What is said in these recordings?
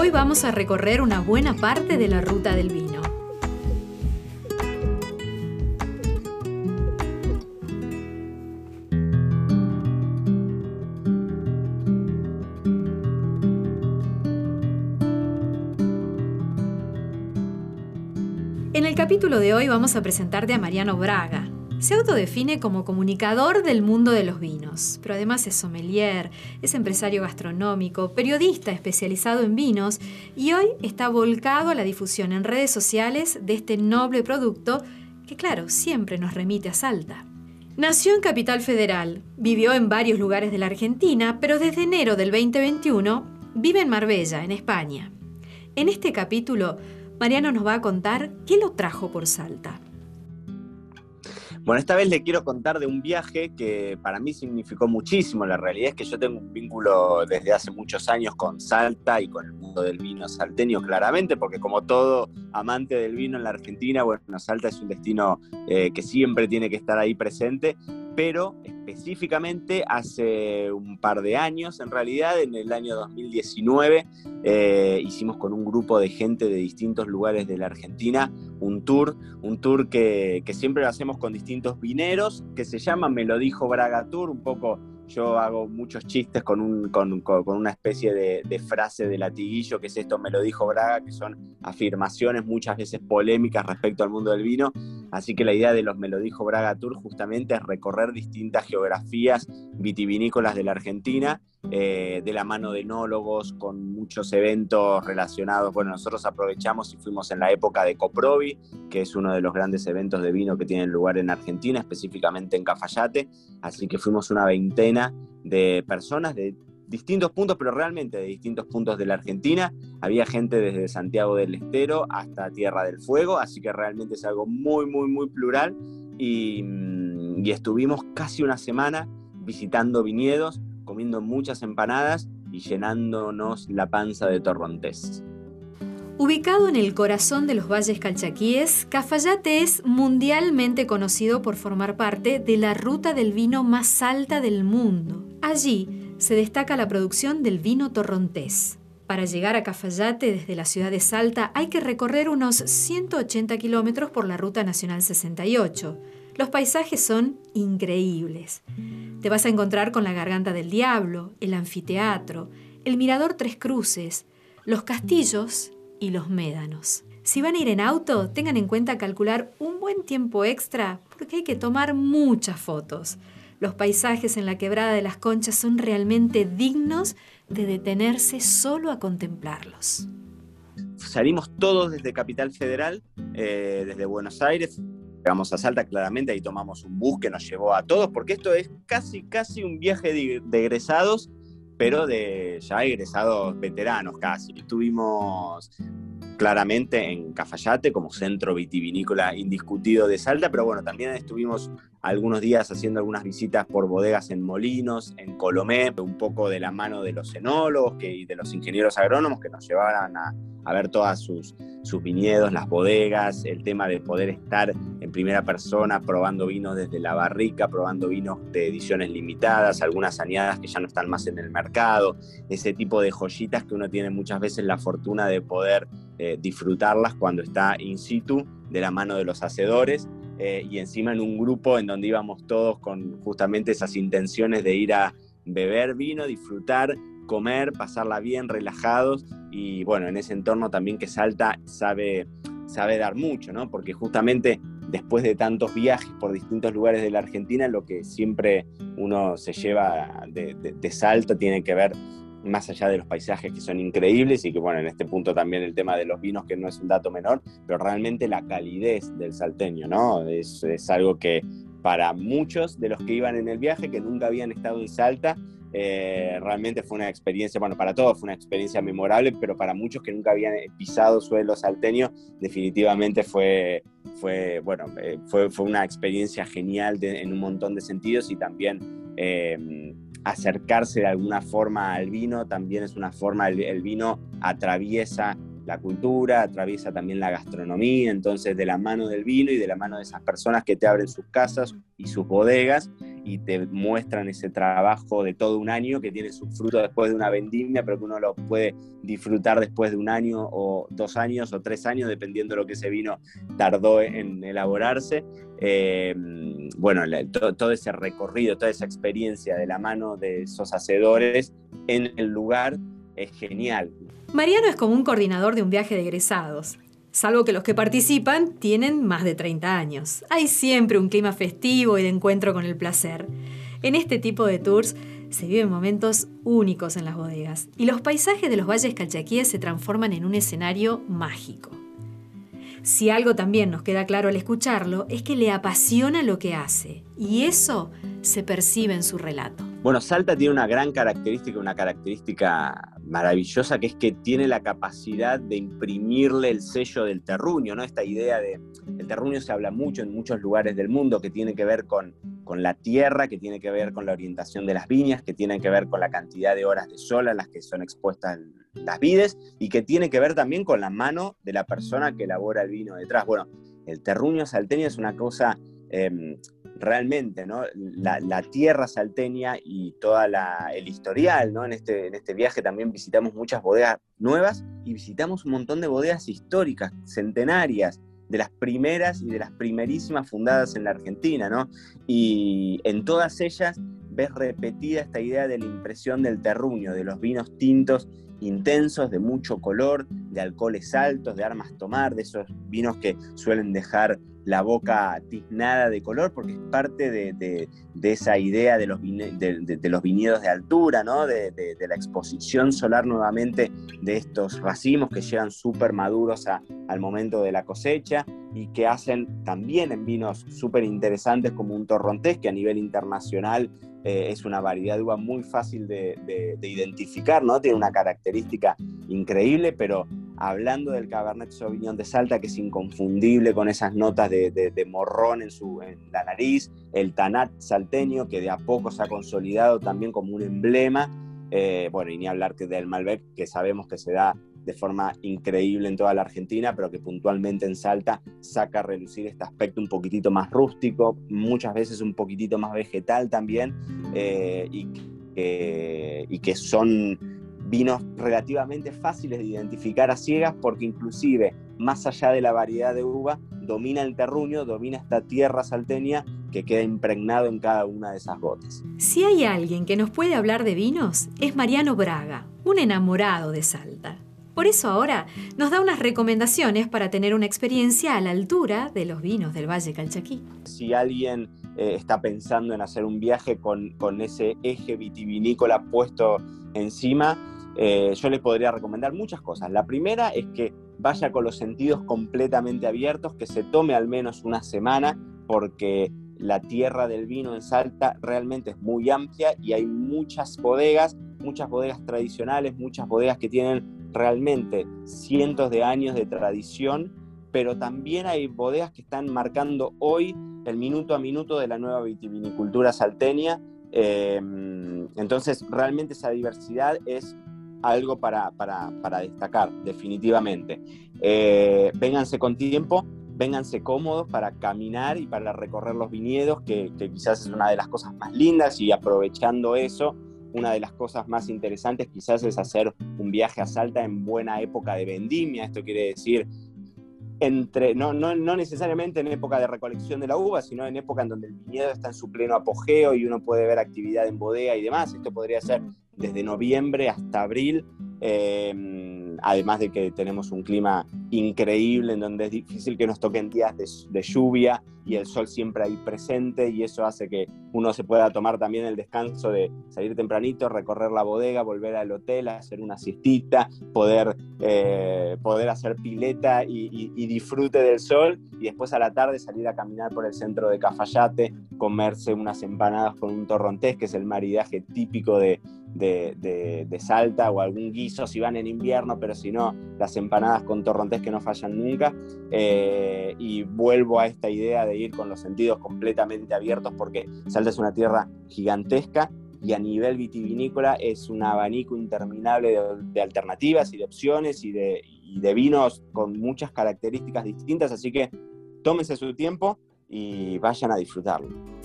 Hoy vamos a recorrer una buena parte de la ruta del vino. En el capítulo de hoy vamos a presentarte a Mariano Braga. Se autodefine como comunicador del mundo de los vinos, pero además es sommelier, es empresario gastronómico, periodista especializado en vinos y hoy está volcado a la difusión en redes sociales de este noble producto que claro, siempre nos remite a Salta. Nació en Capital Federal, vivió en varios lugares de la Argentina, pero desde enero del 2021 vive en Marbella, en España. En este capítulo Mariano nos va a contar qué lo trajo por Salta. Bueno, esta vez le quiero contar de un viaje que para mí significó muchísimo. La realidad es que yo tengo un vínculo desde hace muchos años con Salta y con el mundo del vino salteño, claramente, porque como todo amante del vino en la Argentina, bueno, Salta es un destino eh, que siempre tiene que estar ahí presente pero específicamente hace un par de años, en realidad, en el año 2019, eh, hicimos con un grupo de gente de distintos lugares de la Argentina un tour, un tour que, que siempre lo hacemos con distintos vineros, que se llama Me lo dijo Braga Tour, un poco yo hago muchos chistes con, un, con, con una especie de, de, frase de latiguillo, que es esto, me lo dijo Braga, que son afirmaciones muchas veces polémicas respecto al mundo del vino. Así que la idea de los Me lo dijo Braga Tour justamente es recorrer distintas geografías vitivinícolas de la Argentina, eh, de la mano de enólogos, con muchos eventos relacionados. Bueno, nosotros aprovechamos y fuimos en la época de Coprovi, que es uno de los grandes eventos de vino que tienen lugar en Argentina, específicamente en Cafayate. Así que fuimos una veintena de personas de distintos puntos, pero realmente de distintos puntos de la Argentina. Había gente desde Santiago del Estero hasta Tierra del Fuego, así que realmente es algo muy, muy, muy plural. Y, mm, y estuvimos casi una semana visitando viñedos, comiendo muchas empanadas y llenándonos la panza de torrontés. Ubicado en el corazón de los valles calchaquíes, Cafayate es mundialmente conocido por formar parte de la ruta del vino más alta del mundo. Allí se destaca la producción del vino torrontés. Para llegar a Cafayate desde la ciudad de Salta hay que recorrer unos 180 kilómetros por la Ruta Nacional 68. Los paisajes son increíbles. Te vas a encontrar con la Garganta del Diablo, el anfiteatro, el Mirador Tres Cruces, los castillos y los médanos. Si van a ir en auto, tengan en cuenta calcular un buen tiempo extra porque hay que tomar muchas fotos. Los paisajes en la quebrada de las conchas son realmente dignos de detenerse solo a contemplarlos. Salimos todos desde Capital Federal, eh, desde Buenos Aires, llegamos a Salta claramente, ahí tomamos un bus que nos llevó a todos, porque esto es casi, casi un viaje de, de egresados, pero de ya egresados veteranos casi. Estuvimos claramente en Cafayate como centro vitivinícola indiscutido de Salta, pero bueno, también estuvimos algunos días haciendo algunas visitas por bodegas en Molinos, en Colomé, un poco de la mano de los enólogos y de los ingenieros agrónomos que nos llevaran a, a ver todas sus, sus viñedos, las bodegas, el tema de poder estar en primera persona probando vinos desde la barrica, probando vinos de ediciones limitadas, algunas añadas que ya no están más en el mercado, ese tipo de joyitas que uno tiene muchas veces la fortuna de poder eh, disfrutarlas cuando está in situ de la mano de los hacedores eh, y encima en un grupo en donde íbamos todos con justamente esas intenciones de ir a beber vino, disfrutar, comer, pasarla bien, relajados y bueno, en ese entorno también que Salta sabe, sabe dar mucho, ¿no? Porque justamente después de tantos viajes por distintos lugares de la Argentina, lo que siempre uno se lleva de, de, de Salta tiene que ver más allá de los paisajes que son increíbles y que bueno, en este punto también el tema de los vinos que no es un dato menor, pero realmente la calidez del salteño, ¿no? Es, algo que para muchos de los que iban en el viaje, que nunca habían estado en Salta, Eh, realmente fue una experiencia, bueno, para todos fue una experiencia memorable, pero para muchos que nunca habían pisado suelo salteño, definitivamente fue, fue, bueno, eh, fue, fue, una experiencia genial en un montón de sentidos y también eh, acercarse de alguna forma al vino también es una forma, el vino atraviesa la cultura, atraviesa también la gastronomía, entonces de la mano del vino y de la mano de esas personas que te abren sus casas y sus bodegas y te muestran ese trabajo de todo un año que tiene su fruto después de una vendimia, pero que uno lo puede disfrutar después de un año o dos años o tres años, dependiendo de lo que ese vino tardó en elaborarse. Eh, bueno, todo ese recorrido, toda esa experiencia de la mano de esos hacedores en el lugar es genial. Mariano es como un coordinador de un viaje de egresados. Salvo que los que participan tienen más de 30 años. Hay siempre un clima festivo y de encuentro con el placer. En este tipo de tours se viven momentos únicos en las bodegas y los paisajes de los valles calchaquíes se transforman en un escenario mágico. Si algo también nos queda claro al escucharlo es que le apasiona lo que hace y eso se percibe en su relato. Bueno, Salta tiene una gran característica, una característica maravillosa, que es que tiene la capacidad de imprimirle el sello del terruño, ¿no? Esta idea de, el terruño se habla mucho en muchos lugares del mundo, que tiene que ver con, con la tierra, que tiene que ver con la orientación de las viñas, que tiene que ver con la cantidad de horas de sol a las que son expuestas las vides, y que tiene que ver también con la mano de la persona que elabora el vino detrás. Bueno, el terruño salteño es una cosa... Em, realmente, ¿no? La, tierra salteña y todo el historial, ¿no? En este, en este viaje también visitamos muchas bodegas nuevas y visitamos un montón de bodegas históricas, centenarias, de las primeras y de las primerísimas fundadas en la Argentina, ¿no? Y en todas ellas ves repetida esta idea de la impresión del terruño, de los vinos tintos intensos, de mucho color, de alcoholes altos, de armas tomar, de esos vinos que suelen dejar la boca tiznada de color, porque es parte de, esa idea de los, de, los viñedos de altura, ¿no? de, la exposición solar nuevamente de estos racimos que llegan súper maduros al momento de la cosecha y que hacen también en vinos súper interesantes como un torrontés, que a nivel internacional eh, es una variedad de uva muy fácil de, identificar, ¿no? Tiene una característica increíble, pero hablando del Cabernet Sauvignon de Salta, que es inconfundible con esas notas de, morrón en, su, en la nariz, el Tanat salteño, que de a poco se ha consolidado también como un emblema, eh, bueno, y ni hablar que del Malbec, que sabemos que se da de forma increíble en toda la Argentina, pero que puntualmente en Salta saca a relucir este aspecto un poquitito más rústico, muchas veces un poquitito más vegetal también, eh, y, y que son vinos relativamente fáciles de identificar a ciegas porque inclusive más allá de la variedad de uva, domina el terruño, domina esta tierra salteña que queda impregnado en cada una de esas gotas. Si hay alguien que nos puede hablar de vinos, es Mariano Braga, un enamorado de Salta. Por eso ahora nos da unas recomendaciones para tener una experiencia a la altura de los vinos del Valle Calchaquí. Si alguien eh, está pensando en hacer un viaje con, con ese eje vitivinícola puesto encima, eh, yo le podría recomendar muchas cosas. La primera es que vaya con los sentidos completamente abiertos, que se tome al menos una semana, porque la tierra del vino en Salta realmente es muy amplia y hay muchas bodegas, muchas bodegas tradicionales, muchas bodegas que tienen realmente cientos de años de tradición, pero también hay bodegas que están marcando hoy el minuto a minuto de la nueva vitivinicultura salteña. Eh, entonces, realmente esa diversidad es algo para, destacar, definitivamente. Eh, vénganse con tiempo, vénganse cómodos para caminar y para recorrer los viñedos, que quizás es una de las cosas más lindas y aprovechando eso, una de las cosas más interesantes quizás es hacer un viaje a Salta en buena época de vendimia. Esto quiere decir, entre, no, no, no, necesariamente en época de recolección de la uva, sino en época en donde el viñedo está en su pleno apogeo y uno puede ver actividad en bodega y demás. Esto podría ser desde noviembre hasta abril. Em, además de que tenemos un clima increíble en donde es difícil que nos toquen días de, lluvia y el sol siempre ahí presente y eso hace que uno se pueda tomar también el descanso de salir tempranito, recorrer la bodega, volver al hotel, hacer una siestita, poder, eh, poder hacer pileta y, y, disfrute del sol y después a la tarde salir a caminar por el centro de Cafayate, comerse unas empanadas con un torrontés, que es el maridaje típico de, de, Salta o algún guiso si van en invierno, pero si no, las empanadas con torrontés que no fallan nunca. Eh, y vuelvo a esta idea de ir con los sentidos completamente abiertos porque Salta es una tierra gigantesca y a nivel vitivinícola es un abanico interminable de, alternativas y de opciones y de, y de vinos con muchas características distintas, así que tómense su tiempo y vayan a disfrutarlo.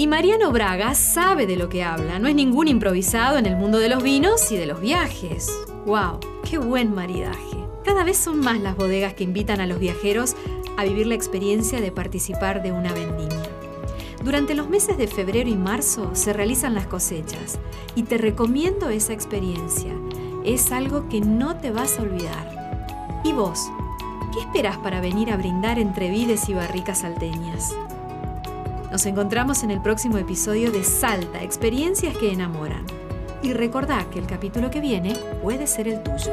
Y Mariano Braga sabe de lo que habla, no es ningún improvisado en el mundo de los vinos y de los viajes. ¡Wow! ¡Qué buen maridaje! Cada vez son más las bodegas que invitan a los viajeros a vivir la experiencia de participar de una vendimia. Durante los meses de febrero y marzo se realizan las cosechas y te recomiendo esa experiencia. Es algo que no te vas a olvidar. ¿Y vos? ¿Qué esperas para venir a brindar entre vides y barricas salteñas? Nos encontramos en el próximo episodio de Salta, experiencias que enamoran. Y recordá que el capítulo que viene puede ser el tuyo.